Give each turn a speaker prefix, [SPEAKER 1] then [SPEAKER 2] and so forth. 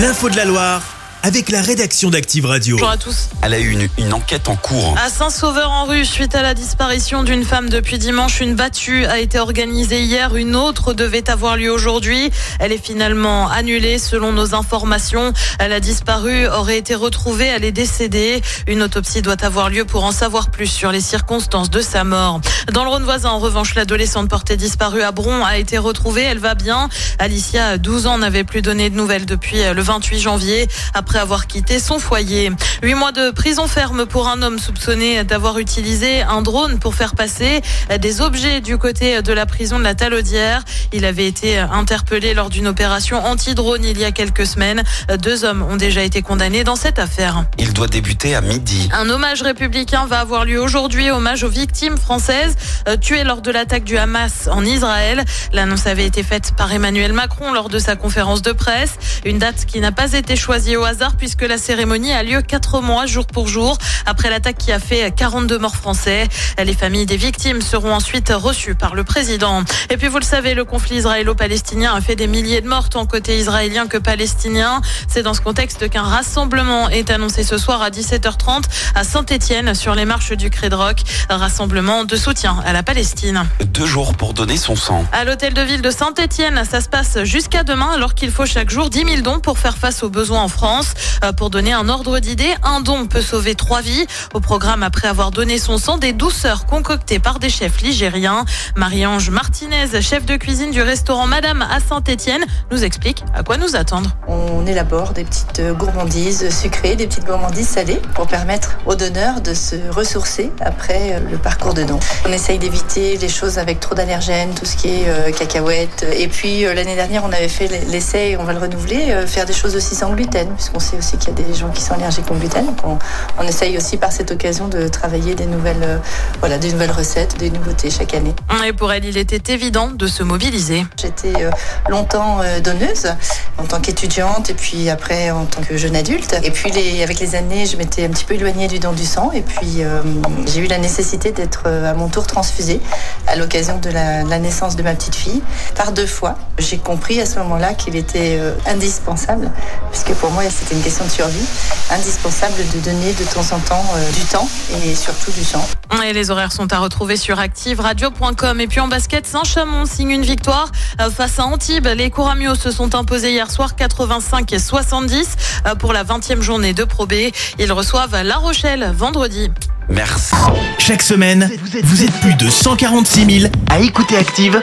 [SPEAKER 1] L'info de la Loire avec la rédaction d'Active Radio.
[SPEAKER 2] Bonjour à tous.
[SPEAKER 3] Elle a eu une, une enquête en cours.
[SPEAKER 2] À Saint-Sauveur-en-Rue, suite à la disparition d'une femme depuis dimanche, une battue a été organisée hier. Une autre devait avoir lieu aujourd'hui. Elle est finalement annulée selon nos informations. Elle a disparu, aurait été retrouvée, elle est décédée. Une autopsie doit avoir lieu pour en savoir plus sur les circonstances de sa mort. Dans le Rhône voisin, en revanche, l'adolescente portée disparue à Bron a été retrouvée. Elle va bien. Alicia, 12 ans, n'avait plus donné de nouvelles depuis le 28 janvier. Après après avoir quitté son foyer. Huit mois de prison ferme pour un homme soupçonné d'avoir utilisé un drone pour faire passer des objets du côté de la prison de la Talaudière. Il avait été interpellé lors d'une opération anti-drone il y a quelques semaines. Deux hommes ont déjà été condamnés dans cette affaire.
[SPEAKER 3] Il doit débuter à midi.
[SPEAKER 2] Un hommage républicain va avoir lieu aujourd'hui, hommage aux victimes françaises tuées lors de l'attaque du Hamas en Israël. L'annonce avait été faite par Emmanuel Macron lors de sa conférence de presse. Une date qui n'a pas été choisie au hasard puisque la cérémonie a lieu quatre mois jour pour jour après l'attaque qui a fait 42 morts français. Les familles des victimes seront ensuite reçues par le président. Et puis vous le savez, le conflit israélo-palestinien a fait des milliers de morts tant côté israélien que palestinien. C'est dans ce contexte qu'un rassemblement est annoncé ce soir à 17h30 à Saint-Étienne sur les marches du. Un rassemblement de soutien à la Palestine.
[SPEAKER 3] Deux jours pour donner son sang.
[SPEAKER 2] À l'hôtel de ville de Saint-Étienne, ça se passe jusqu'à demain alors qu'il faut chaque jour 10 000 dons pour faire face aux besoins en France. Euh, pour donner un ordre d'idée, un don peut sauver trois vies. Au programme, après avoir donné son sang, des douceurs concoctées par des chefs ligériens. Marie-Ange Martinez, chef de cuisine du restaurant Madame à Saint-Étienne, nous explique à quoi nous attendre.
[SPEAKER 4] On élabore des petites gourmandises sucrées, des petites gourmandises salées pour permettre aux donneurs de se ressourcer après euh, le parcours de don. On essaye d'éviter les choses avec trop d'allergènes, tout ce qui est euh, cacahuètes. Et puis l'année dernière, on avait fait l'essai, on va le renouveler, faire des choses aussi sans gluten, on sait aussi qu'il y a des gens qui sont allergiques au gluten. on, on, essaye aussi par cette occasion de travailler des nouvelles, euh, voilà, des nouvelles recettes, des nouveautés chaque année.
[SPEAKER 2] Et pour elle, il était évident de se mobiliser.
[SPEAKER 4] J'étais euh, longtemps euh, donneuse en tant qu'étudiante et puis après en tant que jeune adulte. Et puis les, avec les années, je m'étais un petit peu éloignée du don du sang et puis j'ai eu la nécessité d'être à mon tour transfusée à l'occasion de la, de la, naissance de ma petite fille par deux fois. J'ai compris à ce moment-là qu'il était indispensable puisque pour moi c'était une question de survie, indispensable de donner de temps en temps euh, du temps et surtout du sang.
[SPEAKER 2] Et les horaires sont à retrouver sur activeradio.com. Et puis en basket, Saint-Chamond signe une victoire euh, face à Antibes. Les Couramios se sont imposés hier soir 85 et 70 euh, pour la 20e journée de Pro B. Ils reçoivent La Rochelle vendredi.
[SPEAKER 3] Merci.
[SPEAKER 1] Chaque semaine, vous êtes plus de 146 000 à écouter Active